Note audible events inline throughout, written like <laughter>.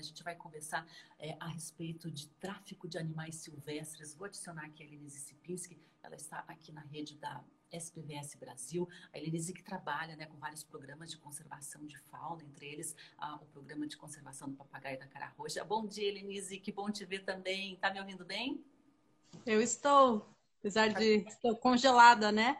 A gente vai conversar é, a respeito de tráfico de animais silvestres. Vou adicionar aqui a Elenise Sipinski, ela está aqui na rede da SPVS Brasil, a Elenise que trabalha né, com vários programas de conservação de fauna, entre eles ah, o programa de conservação do papagaio da cara roxa. Bom dia, Elenise, que bom te ver também. Tá me ouvindo bem? Eu estou, apesar de estou congelada, né?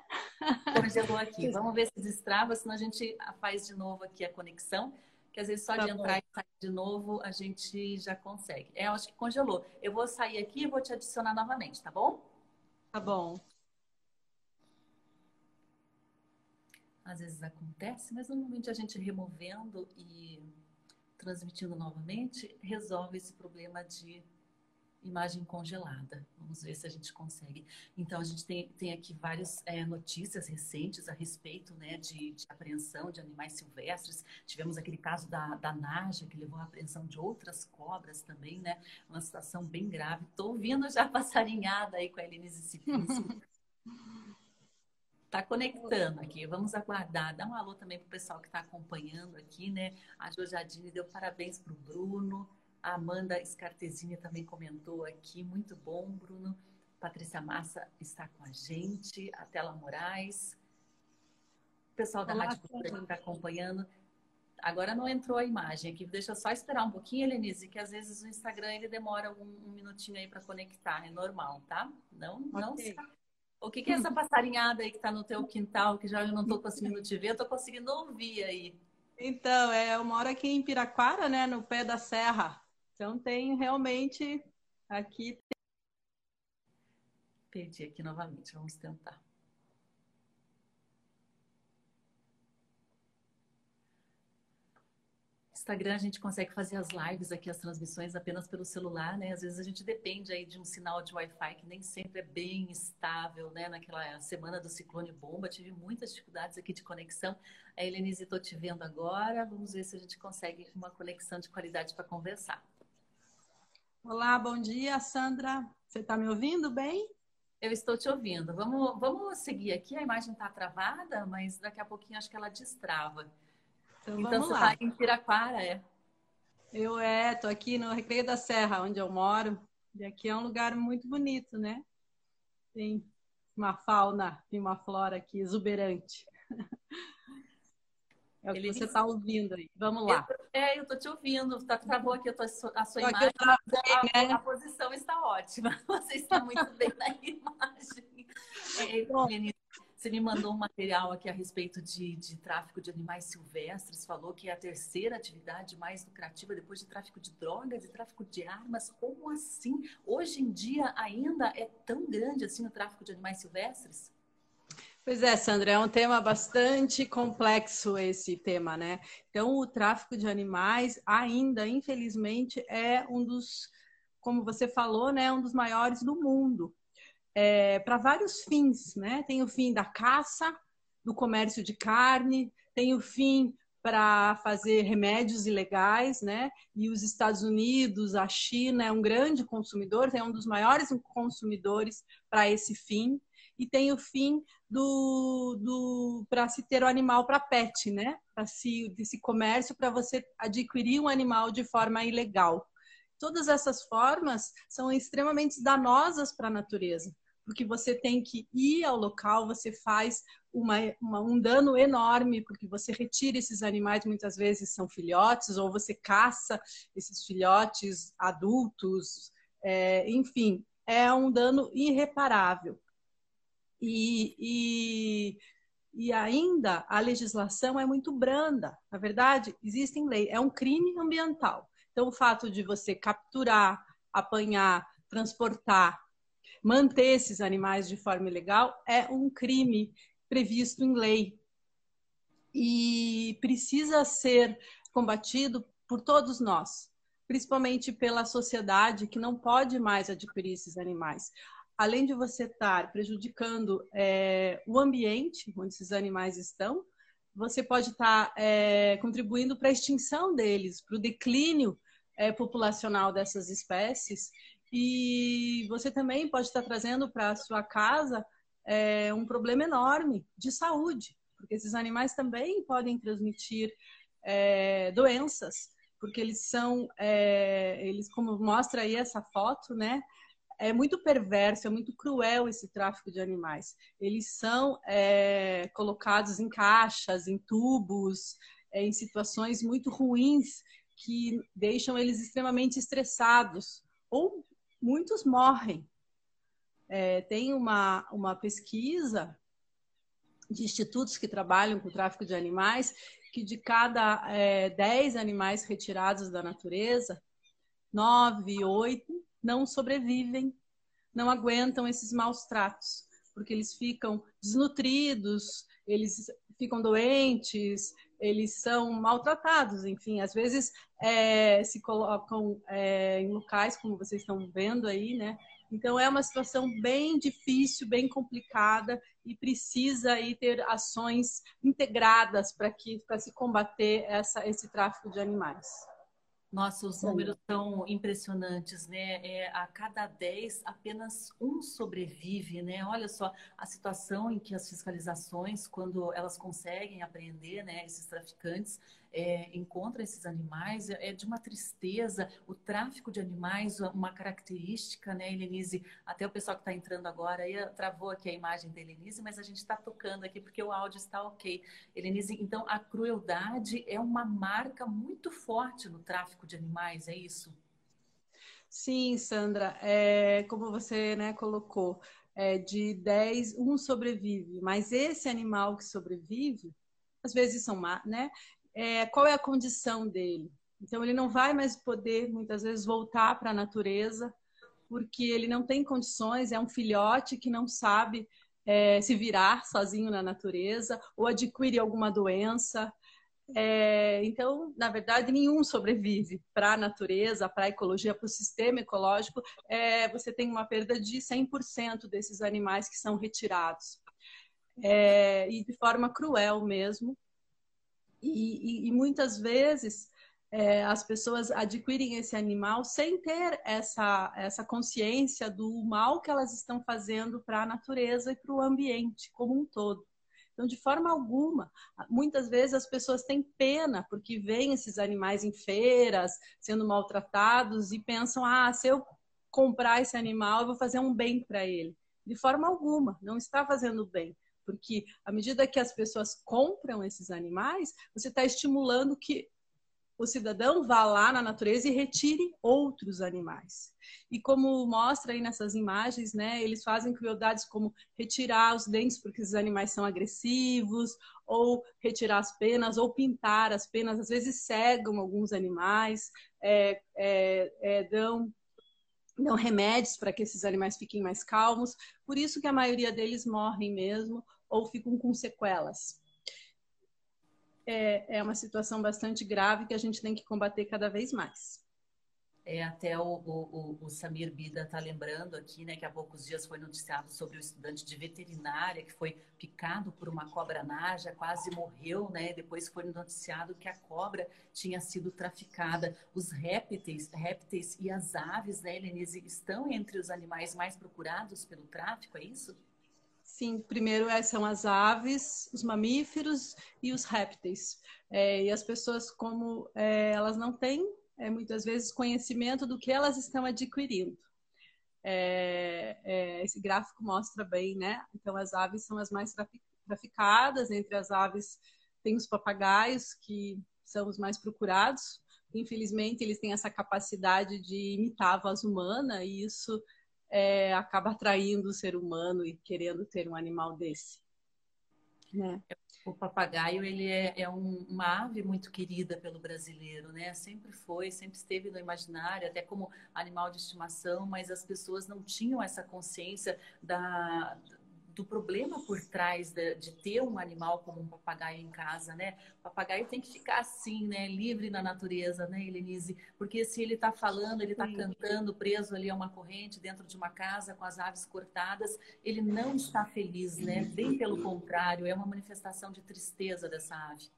Congelou aqui. <laughs> Vamos ver se destrava, senão a gente faz de novo aqui a conexão, que às vezes só tá de bom. entrar e sair de novo a gente já consegue. É, eu acho que congelou. Eu vou sair aqui e vou te adicionar novamente, tá bom? Tá bom. às vezes acontece, mas normalmente a gente removendo e transmitindo novamente resolve esse problema de imagem congelada. Vamos ver se a gente consegue. Então, a gente tem, tem aqui várias é, notícias recentes a respeito né, de, de, apreensão de animais silvestres. Tivemos aquele caso da, da Naja, que levou à apreensão de outras cobras também, né? Uma situação bem grave. Estou ouvindo já passarinhada aí com a Elenise Cipinski. Está conectando aqui, vamos aguardar. Dá um alô também para o pessoal que está acompanhando aqui, né? A Jojadine deu parabéns para o Bruno. A Amanda Scartesini também comentou aqui. Muito bom, Bruno. Patrícia Massa está com a gente. A Tela Moraes. O pessoal da Olá, Rádio Cultura que está acompanhando. Agora não entrou a imagem aqui. Deixa eu só esperar um pouquinho, Helenise, que às vezes o Instagram ele demora um, um minutinho aí para conectar. É normal, tá? Não, okay. não o que, que é essa passarinhada aí que está no teu quintal, que já eu não estou conseguindo te ver, eu estou conseguindo ouvir aí. Então, é, eu moro aqui em Piraquara, né, no pé da serra. Então tem realmente aqui. Perdi aqui novamente, vamos tentar. Instagram a gente consegue fazer as lives aqui, as transmissões apenas pelo celular, né? Às vezes a gente depende aí de um sinal de Wi-Fi que nem sempre é bem estável, né? Naquela semana do ciclone bomba, tive muitas dificuldades aqui de conexão. A Helenise, estou te vendo agora. Vamos ver se a gente consegue uma conexão de qualidade para conversar. Olá, bom dia, Sandra. Você está me ouvindo bem? Eu estou te ouvindo. Vamos, vamos seguir aqui. A imagem está travada, mas daqui a pouquinho acho que ela destrava. Então, então você está em Piraquara, é? Eu é, tô aqui no Recreio da Serra, onde eu moro. E aqui é um lugar muito bonito, né? Tem uma fauna e uma flora aqui exuberante. <laughs> É o que Ele você está ouvindo aí. Vamos lá. Eu, é, eu tô te ouvindo. Tá, travou aqui a, tua, a sua imagem. Travei, a, né? a, posição está ótima. <laughs> Você está muito bem na imagem. É, você me mandou um material aqui a respeito de, de tráfico de animais silvestres, falou que é a terceira atividade mais lucrativa depois de tráfico de drogas e tráfico de armas. Como assim? Hoje em dia ainda é tão grande assim o tráfico de animais silvestres? Pois é, Sandra, é um tema bastante complexo esse tema, né? Então, o tráfico de animais ainda, infelizmente, é um dos, como você falou, né, um dos maiores do mundo é, para vários fins, né? Tem o fim da caça, do comércio de carne, tem o fim para fazer remédios ilegais, né? E os Estados Unidos, a China é um grande consumidor, é um dos maiores consumidores para esse fim. E tem o fim do, do para se ter o animal para pet, né? Para se desse comércio para você adquirir um animal de forma ilegal. Todas essas formas são extremamente danosas para a natureza porque você tem que ir ao local, você faz uma, uma, um dano enorme, porque você retira esses animais, muitas vezes são filhotes, ou você caça esses filhotes adultos, é, enfim, é um dano irreparável. E, e, e ainda a legislação é muito branda. Na verdade, existem leis, é um crime ambiental. Então, o fato de você capturar, apanhar, transportar, manter esses animais de forma ilegal é um crime previsto em lei e precisa ser combatido por todos nós, principalmente pela sociedade que não pode mais adquirir esses animais. Além de você estar prejudicando é, o ambiente onde esses animais estão, você pode estar é, contribuindo para a extinção deles, para o declínio é, populacional dessas espécies e você também pode estar trazendo para a sua casa é, um problema enorme de saúde, porque esses animais também podem transmitir é, doenças. porque eles são, é, eles como mostra aí essa foto, né? É muito perverso, é muito cruel esse tráfico de animais. Eles são é, colocados em caixas, em tubos, é, em situações muito ruins que deixam eles extremamente estressados. Ou muitos morrem. É, tem uma, uma pesquisa de institutos que trabalham com o tráfico de animais que de cada é, 10 animais retirados da natureza, nove, oito não sobrevivem, não aguentam esses maus tratos, porque eles ficam desnutridos, eles ficam doentes, eles são maltratados, enfim, às vezes é, se colocam é, em locais como vocês estão vendo aí, né? Então é uma situação bem difícil, bem complicada e precisa aí ter ações integradas para que para se combater essa, esse tráfico de animais. Nossa, os números são impressionantes, né? É, a cada 10, apenas um sobrevive, né? Olha só a situação em que as fiscalizações, quando elas conseguem apreender né, esses traficantes, é, encontra esses animais, é, é de uma tristeza. O tráfico de animais, uma característica, né, Helenise? Até o pessoal que está entrando agora aí travou aqui a imagem da Helenise, mas a gente está tocando aqui porque o áudio está ok. Helenise, então a crueldade é uma marca muito forte no tráfico de animais, é isso? Sim, Sandra, é, como você né, colocou, é, de 10, um sobrevive, mas esse animal que sobrevive, às vezes são, né, é, qual é a condição dele. Então, ele não vai mais poder, muitas vezes, voltar para a natureza, porque ele não tem condições, é um filhote que não sabe é, se virar sozinho na natureza, ou adquire alguma doença. É, então, na verdade, nenhum sobrevive para a natureza, para a ecologia, para o sistema ecológico. É, você tem uma perda de 100% desses animais que são retirados. É, e de forma cruel mesmo, e, e, e muitas vezes é, as pessoas adquirem esse animal sem ter essa, essa consciência do mal que elas estão fazendo para a natureza e para o ambiente como um todo. Então, de forma alguma, muitas vezes as pessoas têm pena porque veem esses animais em feiras sendo maltratados e pensam: ah, se eu comprar esse animal, eu vou fazer um bem para ele. De forma alguma, não está fazendo bem porque à medida que as pessoas compram esses animais, você está estimulando que o cidadão vá lá na natureza e retire outros animais. E como mostra aí nessas imagens, né, eles fazem crueldades como retirar os dentes porque esses animais são agressivos, ou retirar as penas, ou pintar as penas. Às vezes cegam alguns animais, é, é, é, dão dão remédios para que esses animais fiquem mais calmos. Por isso que a maioria deles morrem mesmo, ou ficam com sequelas. É, é uma situação bastante grave que a gente tem que combater cada vez mais. É, até o, o, o, Samir Bida está lembrando aqui, né, que há poucos dias foi noticiado sobre o estudante de veterinária que foi picado por uma cobra naja, quase morreu, né? Depois foi noticiado que a cobra tinha sido traficada. Os répteis, répteis e as aves, né, Helenise, estão entre os animais mais procurados pelo tráfico, é isso? Sim, primeiro é, são as aves, os mamíferos e os répteis. É, e as pessoas, como é, elas não têm é, muitas vezes conhecimento do que elas estão adquirindo. Esse gráfico mostra bem, né? Então, as aves são as mais traficadas. Entre as aves, tem os papagaios, que são os mais procurados. Infelizmente, eles têm essa capacidade de imitar a voz humana, e isso é, acaba atraindo o ser humano e querendo ter um animal desse. Né? O papagaio ele é, é um, uma ave muito querida pelo brasileiro, né? Sempre foi, sempre esteve no imaginário, até como animal de estimação, mas as pessoas não tinham essa consciência da, do problema por trás de, de, ter um animal como um papagaio em casa, né? O papagaio tem que ficar assim, né? Livre na natureza, né, Helenise? Porque se ele está falando, ele está cantando, preso ali a uma corrente dentro de uma casa com as aves cortadas, ele não está feliz, né? Bem pelo contrário, é uma manifestação de tristeza dessa ave.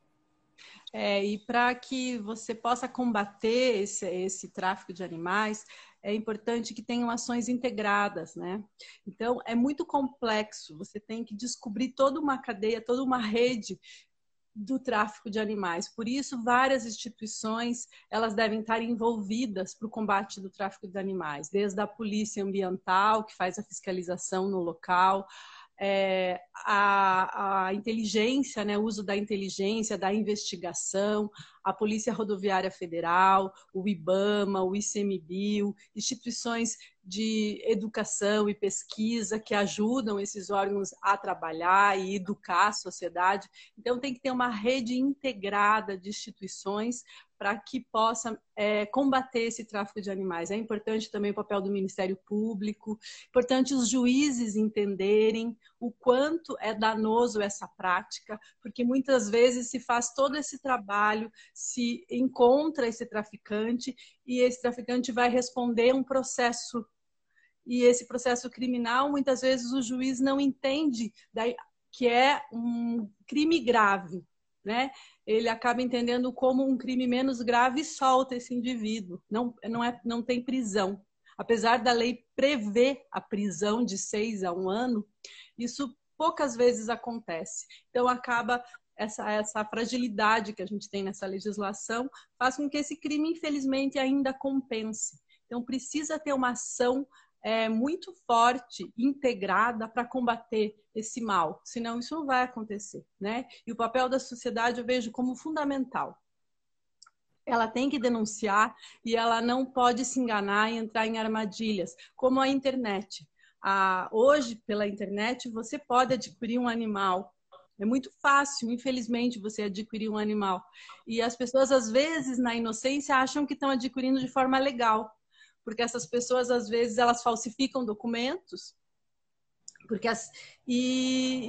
É, e para que você possa combater esse, esse tráfico de animais, é importante que tenham ações integradas, né? Então, é muito complexo, você tem que descobrir toda uma cadeia, toda uma rede do tráfico de animais. Por isso, várias instituições elas devem estar envolvidas para o combate do tráfico de animais, desde a polícia ambiental que faz a fiscalização no local, é, a, a, inteligência, né, o uso da inteligência, da investigação, a Polícia Rodoviária Federal, o IBAMA, o ICMBio, instituições de educação e pesquisa que ajudam esses órgãos a trabalhar e educar a sociedade. Então, tem que ter uma rede integrada de instituições para que possa é, combater esse tráfico de animais. É importante também o papel do Ministério Público, importante os juízes entenderem o quanto é danoso essa prática, porque muitas vezes se faz todo esse trabalho, se encontra esse traficante e esse traficante vai responder um processo e esse processo criminal muitas vezes o juiz não entende que é um crime grave, né? ele acaba entendendo como um crime menos grave e solta esse indivíduo. Não, não, é, não tem prisão. Apesar da lei prever a prisão de seis a um ano, isso poucas vezes acontece. Então, acaba essa, essa fragilidade que a gente tem nessa legislação, faz com que esse crime, infelizmente, ainda compense. Então, precisa ter uma ação é, muito forte, integrada para combater esse mal, senão isso não vai acontecer, né? E o papel da sociedade eu vejo como fundamental. Ela tem que denunciar e ela não pode se enganar e entrar em armadilhas, como a internet. Ah, hoje, pela internet, você pode adquirir um animal é muito fácil, infelizmente, você adquirir um animal. E as pessoas, às vezes, na inocência, acham que estão adquirindo de forma legal porque essas pessoas às vezes elas falsificam documentos, porque as, e,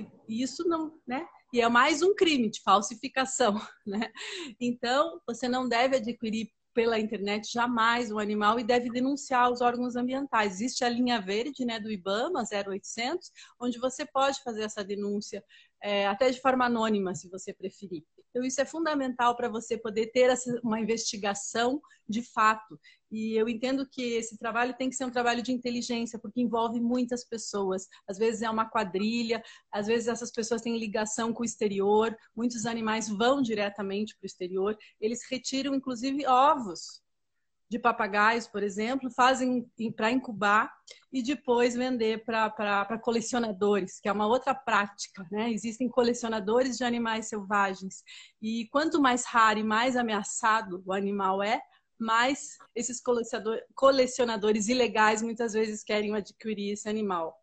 e, e, isso não, né? E é mais um crime de falsificação, <laughs> né? Então você não deve adquirir pela internet jamais um animal e deve denunciar os órgãos ambientais. Existe a linha verde, né, do IBAMA 0800, onde você pode fazer essa denúncia é, até de forma anônima, se você preferir. Então, isso é fundamental para você poder ter uma investigação de fato. E eu entendo que esse trabalho tem que ser um trabalho de inteligência, porque envolve muitas pessoas. Às vezes é uma quadrilha, às vezes essas pessoas têm ligação com o exterior, muitos animais vão diretamente para o exterior, eles retiram inclusive ovos de papagaios, por exemplo, fazem para incubar e depois vender para colecionadores, que é uma outra prática. Né? Existem colecionadores de animais selvagens. E quanto mais raro e mais ameaçado o animal é, mais esses colecionadores ilegais muitas vezes querem adquirir esse animal.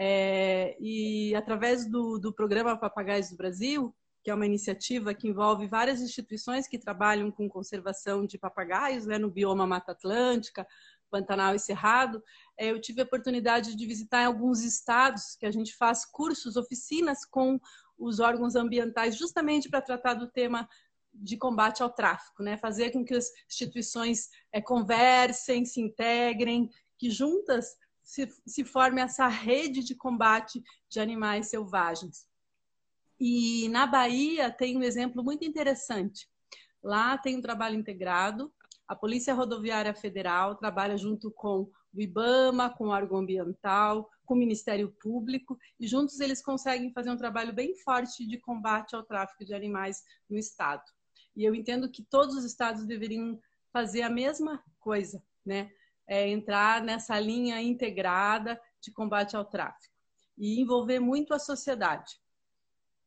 É, e através do, do programa Papagaios do Brasil, que é uma iniciativa que envolve várias instituições que trabalham com conservação de papagaios né, no bioma Mata Atlântica, Pantanal e Cerrado. É, eu tive a oportunidade de visitar alguns estados que a gente faz cursos, oficinas com os órgãos ambientais, justamente para tratar do tema de combate ao tráfico, né? fazer com que as instituições é, conversem, se integrem, que juntas se, se forme essa rede de combate de animais selvagens. E na Bahia tem um exemplo muito interessante. Lá tem um trabalho integrado, a Polícia Rodoviária Federal trabalha junto com o IBAMA, com o órgão ambiental, com o Ministério Público, e juntos eles conseguem fazer um trabalho bem forte de combate ao tráfico de animais no Estado. E eu entendo que todos os estados deveriam fazer a mesma coisa, né? É entrar nessa linha integrada de combate ao tráfico e envolver muito a sociedade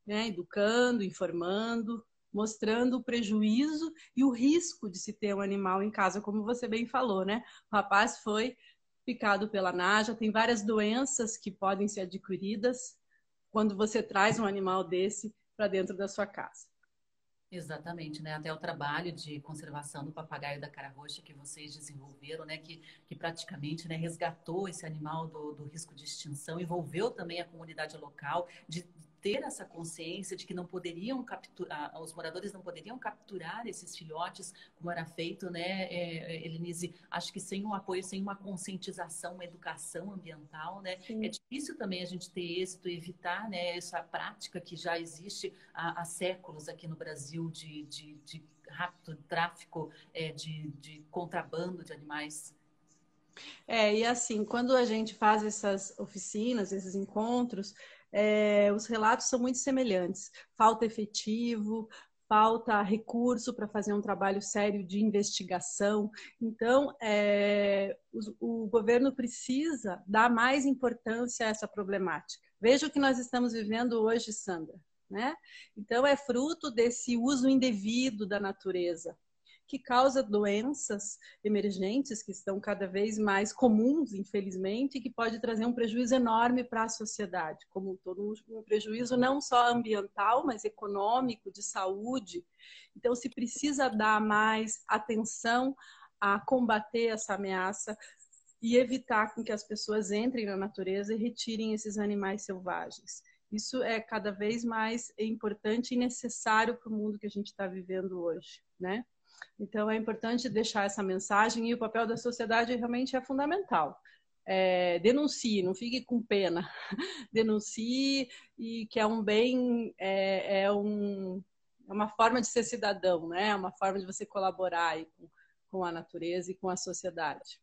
né? educando, informando, mostrando o prejuízo e o risco de se ter um animal em casa, como você bem falou, né? O rapaz foi picado pela naja, tem várias doenças que podem ser adquiridas quando você traz um animal desse para dentro da sua casa. Exatamente, né? Até o trabalho de conservação do papagaio da cara roxa que vocês desenvolveram, né? Que, que praticamente né, resgatou esse animal do, do risco de extinção, envolveu também a comunidade local, de ter essa consciência de que não poderiam capturar, os moradores não poderiam capturar esses filhotes como era feito, né, é, é, Elenise? Acho que sem um apoio, sem uma conscientização, uma educação ambiental, né, Sim. é difícil também a gente ter êxito e evitar, né, essa prática que já existe há, há séculos aqui no Brasil de, de, de rapto, tráfico, é, de, de contrabando de animais. É, e assim, quando a gente faz essas oficinas, esses encontros, é, os relatos são muito semelhantes. Falta efetivo, falta recurso para fazer um trabalho sério de investigação. Então, é, o, o, governo precisa dar mais importância a essa problemática. Veja o que nós estamos vivendo hoje, Sandra. Né? Então, é fruto desse uso indevido da natureza que causa doenças emergentes que estão cada vez mais comuns, infelizmente, e que pode trazer um prejuízo enorme para a sociedade, como todo um prejuízo não só ambiental, mas econômico, de saúde. Então, se precisa dar mais atenção a combater essa ameaça e evitar com que as pessoas entrem na natureza e retirem esses animais selvagens. Isso é cada vez mais importante e necessário para o mundo que a gente está vivendo hoje, né? Então é importante deixar essa mensagem e o papel da sociedade realmente é fundamental. É, denuncie, não fique com pena. <laughs> denuncie e que é um bem, é, é, um, é uma forma de ser cidadão, né? É uma forma de você colaborar com, com a natureza e com a sociedade.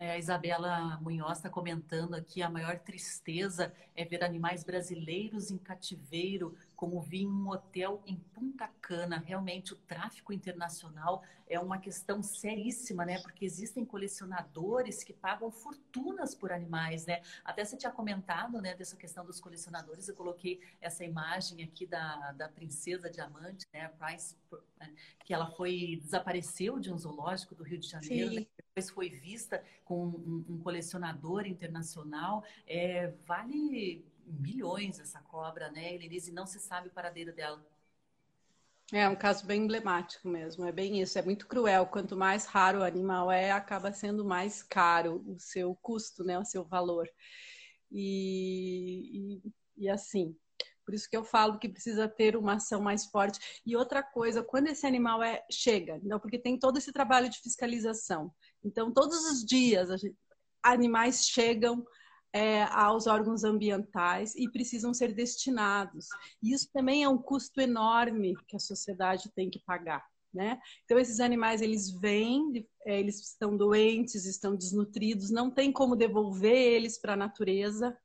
É, a Isabela Munhoz está comentando aqui: a maior tristeza é ver animais brasileiros em cativeiro, como vi em um hotel em Punta Cana. Realmente, o tráfico internacional é uma questão seríssima, né? Porque existem colecionadores que pagam fortunas por animais, né? Até você tinha comentado, né, dessa questão dos colecionadores. Eu coloquei essa imagem aqui da, da princesa diamante, né? Price, né? que ela foi desapareceu de um zoológico do Rio de Janeiro. Né? Depois foi vista com um, um colecionador internacional. É, vale milhões essa cobra, né, Elenise? Não se sabe o paradeiro dela. É um caso bem emblemático mesmo, é bem isso, é muito cruel. Quanto mais raro o animal é, acaba sendo mais caro o seu custo, né, o seu valor. E, e, e assim, por isso que eu falo que precisa ter uma ação mais forte. E outra coisa, quando esse animal é chega, não, porque tem todo esse trabalho de fiscalização. Então, todos os dias gente, animais chegam é, aos órgãos ambientais e precisam ser destinados. E isso também é um custo enorme que a sociedade tem que pagar. Né? Então esses animais eles vêm, é, eles estão doentes, estão desnutridos, não tem como devolver eles para a natureza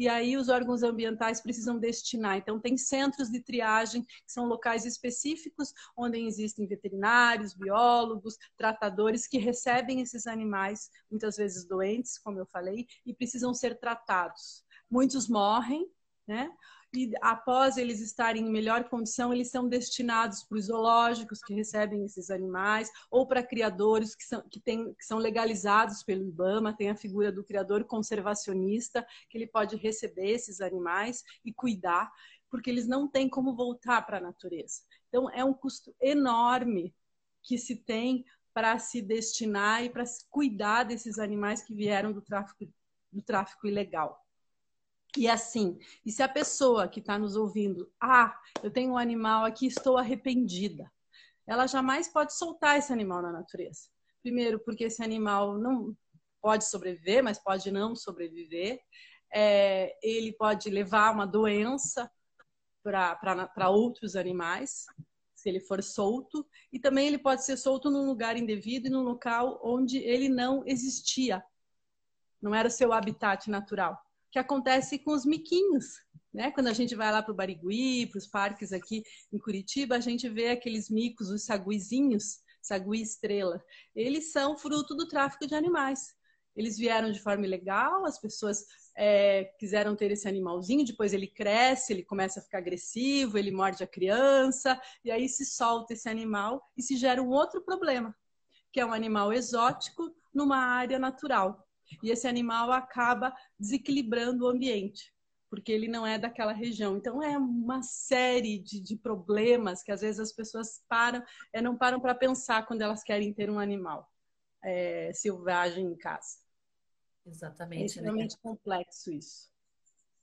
e aí os órgãos ambientais precisam destinar. Então, tem centros de triagem, que são locais específicos, onde existem veterinários, biólogos, tratadores que recebem esses animais, muitas vezes doentes, como eu falei, e precisam ser tratados. Muitos morrem, né? E após eles estarem em melhor condição, eles são destinados para os zoológicos que recebem esses animais, ou para criadores que são, que, tem, que são legalizados pelo IBAMA, tem a figura do criador conservacionista, que ele pode receber esses animais e cuidar, porque eles não têm como voltar para a natureza. Então, é um custo enorme que se tem para se destinar e para cuidar desses animais que vieram do tráfico, do tráfico ilegal. E assim, e se a pessoa que está nos ouvindo, ah, eu tenho um animal aqui, estou arrependida, ela jamais pode soltar esse animal na natureza. Primeiro, porque esse animal não pode sobreviver, mas pode não sobreviver. É, ele pode levar uma doença para outros animais, se ele for solto. E também ele pode ser solto num lugar indevido e num local onde ele não existia. Não era o seu habitat natural que acontece com os miquinhos. Né? Quando a gente vai lá para o Barigui, para os parques aqui em Curitiba, a gente vê aqueles micos, os saguizinhos, sagui estrela. Eles são fruto do tráfico de animais. Eles vieram de forma ilegal, as pessoas é, quiseram ter esse animalzinho, depois ele cresce, ele começa a ficar agressivo, ele morde a criança, e aí se solta esse animal e se gera um outro problema, que é um animal exótico numa área natural e esse animal acaba desequilibrando o ambiente, porque ele não é daquela região. Então é uma série de, de problemas que às vezes as pessoas param, é, não param para pensar quando elas querem ter um animal é, selvagem em casa. Exatamente. É extremamente né? complexo isso.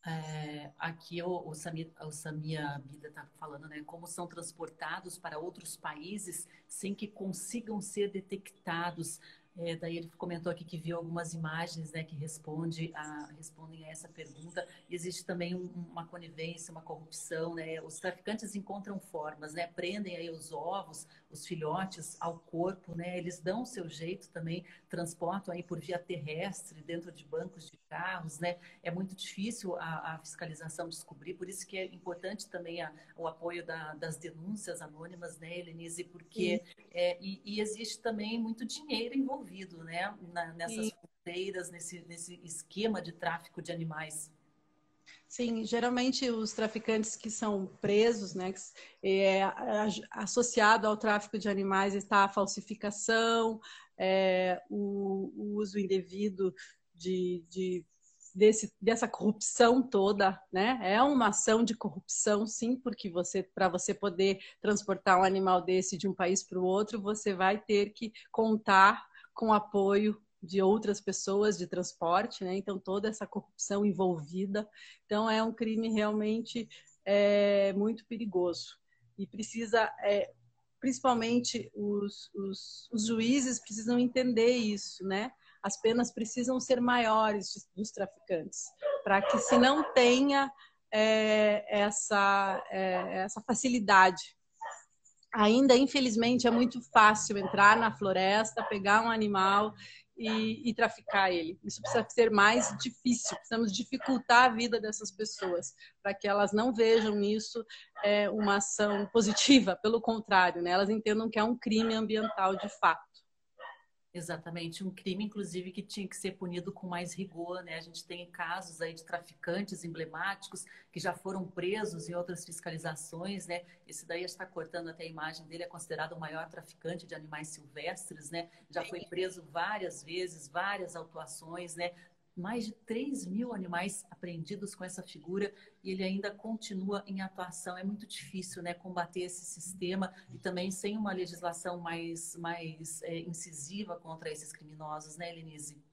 É, aqui o, o, Samia, o Samia Bida está falando, né? Como são transportados para outros países sem que consigam ser detectados. É, daí ele comentou aqui que viu algumas imagens né, que responde a, respondem a essa pergunta. E existe também um, uma conivência, uma corrupção. Né? Os traficantes encontram formas, né? prendem aí os ovos, os filhotes ao corpo, né? eles dão o seu jeito também, transportam aí por via terrestre, dentro de bancos de carros, né? É muito difícil a, a, fiscalização descobrir, por isso que é importante também a, o apoio da, das denúncias anônimas, né, Helenise? Porque é, e, e, existe também muito dinheiro envolvido, né? Na, nessas fronteiras, nesse, nesse esquema de tráfico de animais. Sim, geralmente os traficantes que são presos, né, é, associado ao tráfico de animais está a falsificação, é, o, o, uso indevido de, de desse, dessa corrupção toda, né? É uma ação de corrupção, sim, porque você, para você poder transportar um animal desse de um país para o outro, você vai ter que contar com apoio de outras pessoas de transporte, né? Então toda essa corrupção envolvida, então é um crime realmente é, muito perigoso e precisa, é, principalmente os, os, os juízes precisam entender isso, né? As penas precisam ser maiores dos traficantes, para que se não tenha é, essa, é, essa facilidade. Ainda, infelizmente, é muito fácil entrar na floresta, pegar um animal e, e, traficar ele. Isso precisa ser mais difícil, precisamos dificultar a vida dessas pessoas, para que elas não vejam nisso é, uma ação positiva, pelo contrário, né? elas entendam que é um crime ambiental de fato. Exatamente, um crime, inclusive, que tinha que ser punido com mais rigor, né? A gente tem casos aí de traficantes emblemáticos que já foram presos em outras fiscalizações, né? Esse daí está cortando até a imagem dele, é considerado o maior traficante de animais silvestres, né? Já foi preso várias vezes, várias autuações, né? Mais de 3 mil animais apreendidos com essa figura e ele ainda continua em atuação. É muito difícil né, combater esse sistema e também sem uma legislação mais, mais é, incisiva contra esses criminosos, né, Elenise?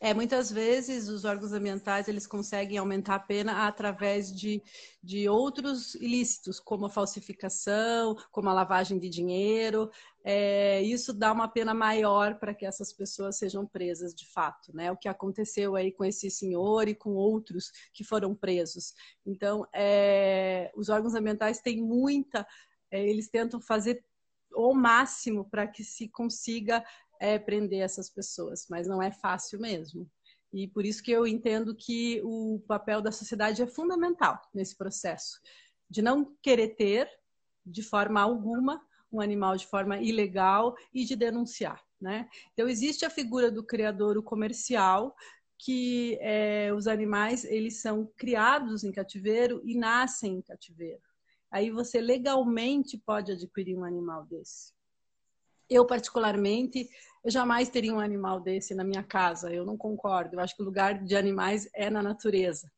É, muitas vezes os órgãos ambientais eles conseguem aumentar a pena através de, de outros ilícitos, como a falsificação, como a lavagem de dinheiro. É, isso dá uma pena maior para que essas pessoas sejam presas de fato, né? O que aconteceu aí com esse senhor e com outros que foram presos. Então, é, os órgãos ambientais têm muita, é, eles tentam fazer o máximo para que se consiga é prender essas pessoas, mas não é fácil mesmo. E por isso que eu entendo que o papel da sociedade é fundamental nesse processo, de não querer ter, de forma alguma, um animal de forma ilegal e de denunciar. Né? Então existe a figura do criador comercial, que é, os animais eles são criados em cativeiro e nascem em cativeiro. Aí você legalmente pode adquirir um animal desse. Eu, particularmente, eu jamais teria um animal desse na minha casa. Eu não concordo. Eu acho que o lugar de animais é na natureza.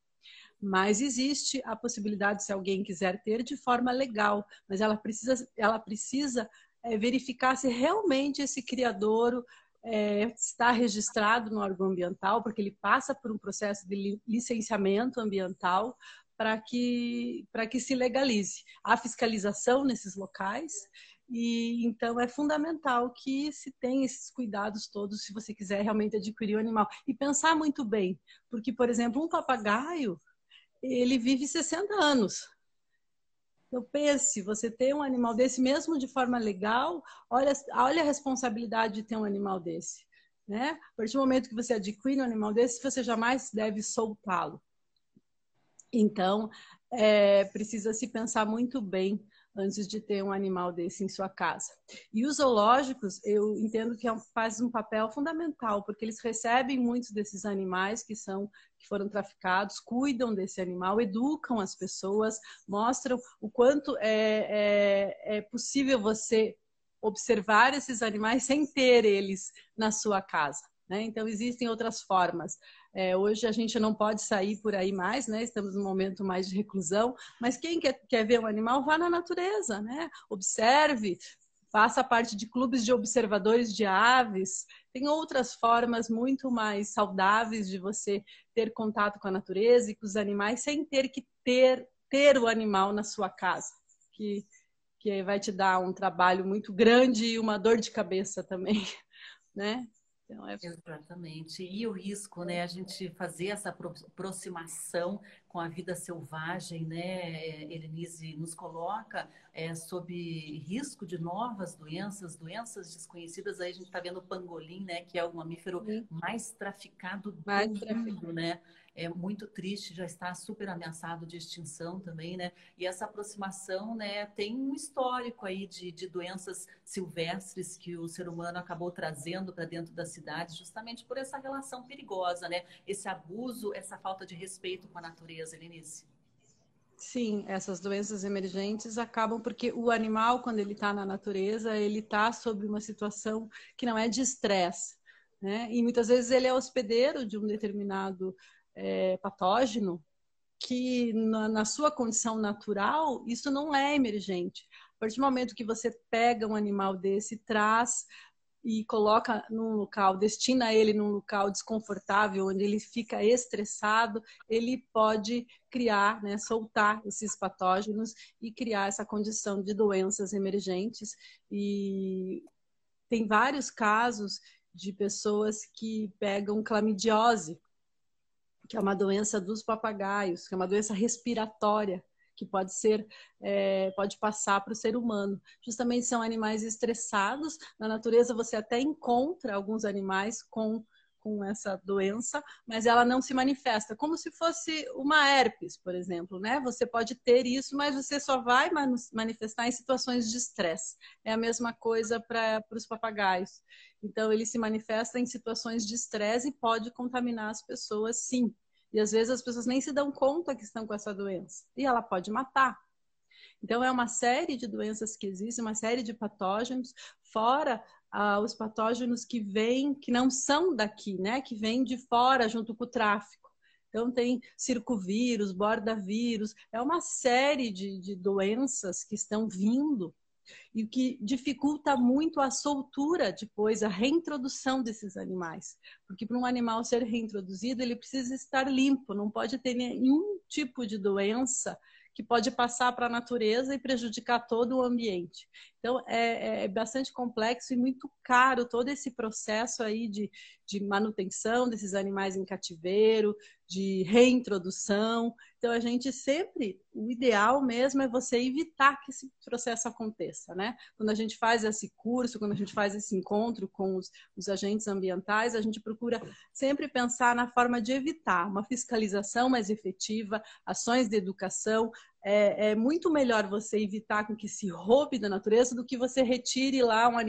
Mas existe a possibilidade, se alguém quiser ter, de forma legal. Mas ela precisa, ela precisa é, verificar se realmente esse criador é, está registrado no órgão ambiental, porque ele passa por um processo de licenciamento ambiental para que, que se legalize. a fiscalização nesses locais e então é fundamental que se tenha esses cuidados todos se você quiser realmente adquirir o animal e pensar muito bem, porque por exemplo, um papagaio, ele vive 60 anos. Então pense, você ter um animal desse mesmo de forma legal, olha, olha a responsabilidade de ter um animal desse, né? A partir do momento que você adquire um animal desse, você jamais deve soltá-lo. Então, é, precisa se pensar muito bem antes de ter um animal desse em sua casa. E os zoológicos, eu entendo que é fazem um papel fundamental, porque eles recebem muitos desses animais que são que foram traficados, cuidam desse animal, educam as pessoas, mostram o quanto é, é, é possível você observar esses animais sem ter eles na sua casa. Né? Então, existem outras formas. É, hoje a gente não pode sair por aí mais, né? Estamos num momento mais de reclusão, mas quem quer, quer ver um animal, vá na natureza, né? Observe, faça parte de clubes de observadores de aves. Tem outras formas muito mais saudáveis de você ter contato com a natureza e com os animais sem ter que ter, ter o animal na sua casa, que, que vai te dar um trabalho muito grande e uma dor de cabeça também, <laughs> né? Então, é... Exatamente. E o risco, né? A gente fazer essa aproximação com a vida selvagem, né, Helenise, nos coloca é, sob risco de novas doenças, doenças desconhecidas. Aí a gente está vendo o pangolim, né, que é o mamífero Sim. mais traficado do mais mundo, traficado. né? É muito triste, já está super ameaçado de extinção também, né? E essa aproximação, né, tem um histórico aí de, de doenças silvestres que o ser humano acabou trazendo para dentro da cidade, justamente por essa relação perigosa, né? Esse abuso, essa falta de respeito com a natureza, Lenice. Sim, essas doenças emergentes acabam porque o animal, quando ele está na natureza, ele está sob uma situação que não é de estresse. Né? E muitas vezes ele é hospedeiro de um determinado é, patógeno que na, na, sua condição natural isso não é emergente. A partir do momento que você pega um animal desse, traz e coloca num local, destina ele num local desconfortável, onde ele fica estressado, ele pode criar, né, soltar esses patógenos e criar essa condição de doenças emergentes. E tem vários casos de pessoas que pegam clamidiose que é uma doença dos papagaios, que é uma doença respiratória que pode ser, é, pode passar para o ser humano. Justamente são animais estressados. Na natureza você até encontra alguns animais com com essa doença, mas ela não se manifesta, como se fosse uma herpes, por exemplo, né? Você pode ter isso, mas você só vai manifestar em situações de estresse. É a mesma coisa para os papagaios. Então, ele se manifesta em situações de estresse e pode contaminar as pessoas, sim. E às vezes as pessoas nem se dão conta que estão com essa doença. E ela pode matar. Então, é uma série de doenças que existem, uma série de patógenos, fora os patógenos que vêm, que não são daqui, né? Que vêm de fora junto com o tráfico. Então, tem circovírus, bordavírus, é uma série de, de doenças que estão vindo e o que dificulta muito a soltura depois, a reintrodução desses animais. Porque para um animal ser reintroduzido, ele precisa estar limpo, não pode ter nenhum tipo de doença que pode passar para a natureza e prejudicar todo o ambiente. Então, é, é, bastante complexo e muito caro todo esse processo aí de, de manutenção desses animais em cativeiro, de reintrodução. Então, a gente sempre, o ideal mesmo é você evitar que esse processo aconteça, né? Quando a gente faz esse curso, quando a gente faz esse encontro com os, os agentes ambientais, a gente procura sempre pensar na forma de evitar uma fiscalização mais efetiva, ações de educação. É, é muito melhor você evitar com que se roube da natureza do que você retire lá um